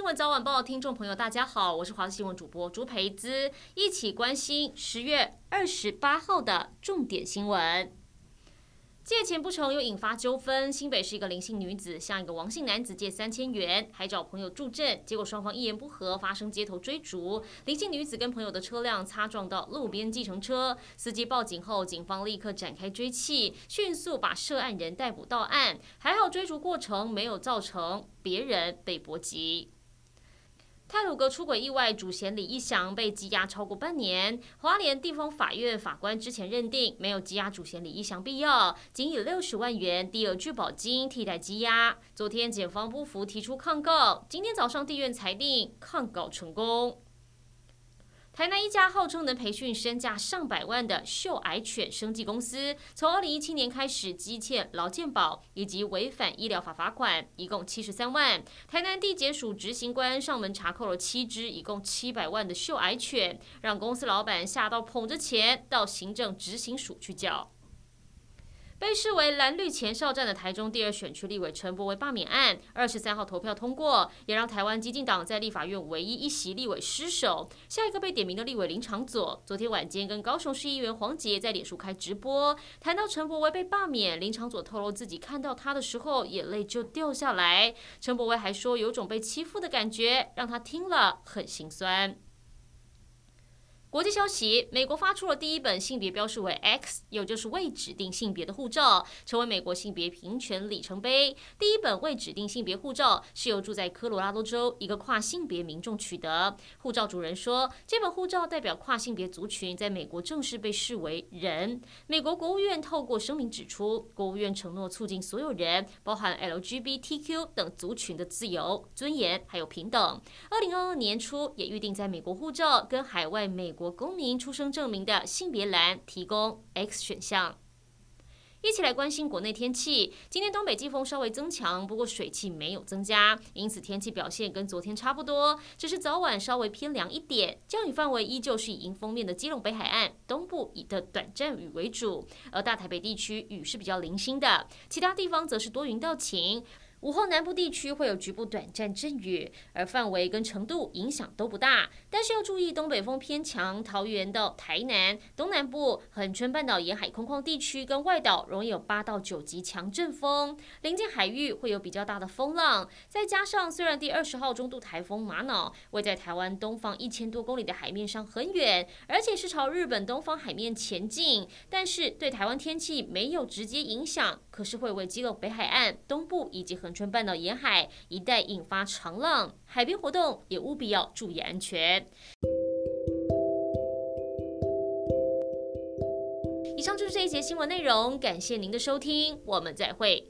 新闻早晚报，听众朋友，大家好，我是华视新闻主播朱培姿，一起关心十月二十八号的重点新闻。借钱不成又引发纠纷，新北市一个林姓女子向一个王姓男子借三千元，还找朋友助阵，结果双方一言不合，发生街头追逐。林姓女子跟朋友的车辆擦撞到路边计程车，司机报警后，警方立刻展开追缉，迅速把涉案人逮捕到案。还好追逐过程没有造成别人被波及。泰鲁阁出轨意外，主嫌李义祥被羁押超过半年。花莲地方法院法官之前认定没有羁押主嫌李义祥必要，仅以六十万元第二拒保金替代羁押。昨天检方不服提出抗告，今天早上地院裁定抗告成功。台南一家号称能培训身价上百万的秀矮犬生技公司，从二零一七年开始积欠劳健保以及违反医疗法罚款，一共七十三万。台南地检署执行官上门查扣了七只，一共七百万的秀矮犬，让公司老板吓到捧着钱到行政执行署去叫。被视为蓝绿前哨战的台中第二选区立委陈柏惟罢免案，二十三号投票通过，也让台湾激进党在立法院唯一一席立委失守。下一个被点名的立委林长佐，昨天晚间跟高雄市议员黄杰在脸书开直播，谈到陈柏惟被罢免，林长佐透露自己看到他的时候眼泪就掉下来。陈柏惟还说有种被欺负的感觉，让他听了很心酸。国际消息：美国发出了第一本性别标示为 X，也就是未指定性别的护照，成为美国性别平权里程碑。第一本未指定性别护照是由住在科罗拉多州一个跨性别民众取得。护照主人说，这本护照代表跨性别族群在美国正式被视为人。美国国务院透过声明指出，国务院承诺促进所有人，包含 LGBTQ 等族群的自由、尊严还有平等。二零二二年初也预定在美国护照跟海外美。国公民出生证明的性别栏提供 X 选项。一起来关心国内天气。今天东北季风稍微增强，不过水汽没有增加，因此天气表现跟昨天差不多，只是早晚稍微偏凉一点。降雨范围依旧是以迎风面的基隆北海岸东部以的短暂雨为主，而大台北地区雨是比较零星的，其他地方则是多云到晴。午后南部地区会有局部短暂阵雨，而范围跟程度影响都不大。但是要注意东北风偏强，桃园到台南、东南部、恒春半岛沿海空旷地区跟外岛容易有八到九级强阵风，临近海域会有比较大的风浪。再加上虽然第二十号中度台风玛瑙位在台湾东方一千多公里的海面上很远，而且是朝日本东方海面前进，但是对台湾天气没有直接影响，可是会为基隆北海岸东部以及恒春半岛沿海一带引发长浪，海边活动也务必要注意安全。以上就是这一节新闻内容，感谢您的收听，我们再会。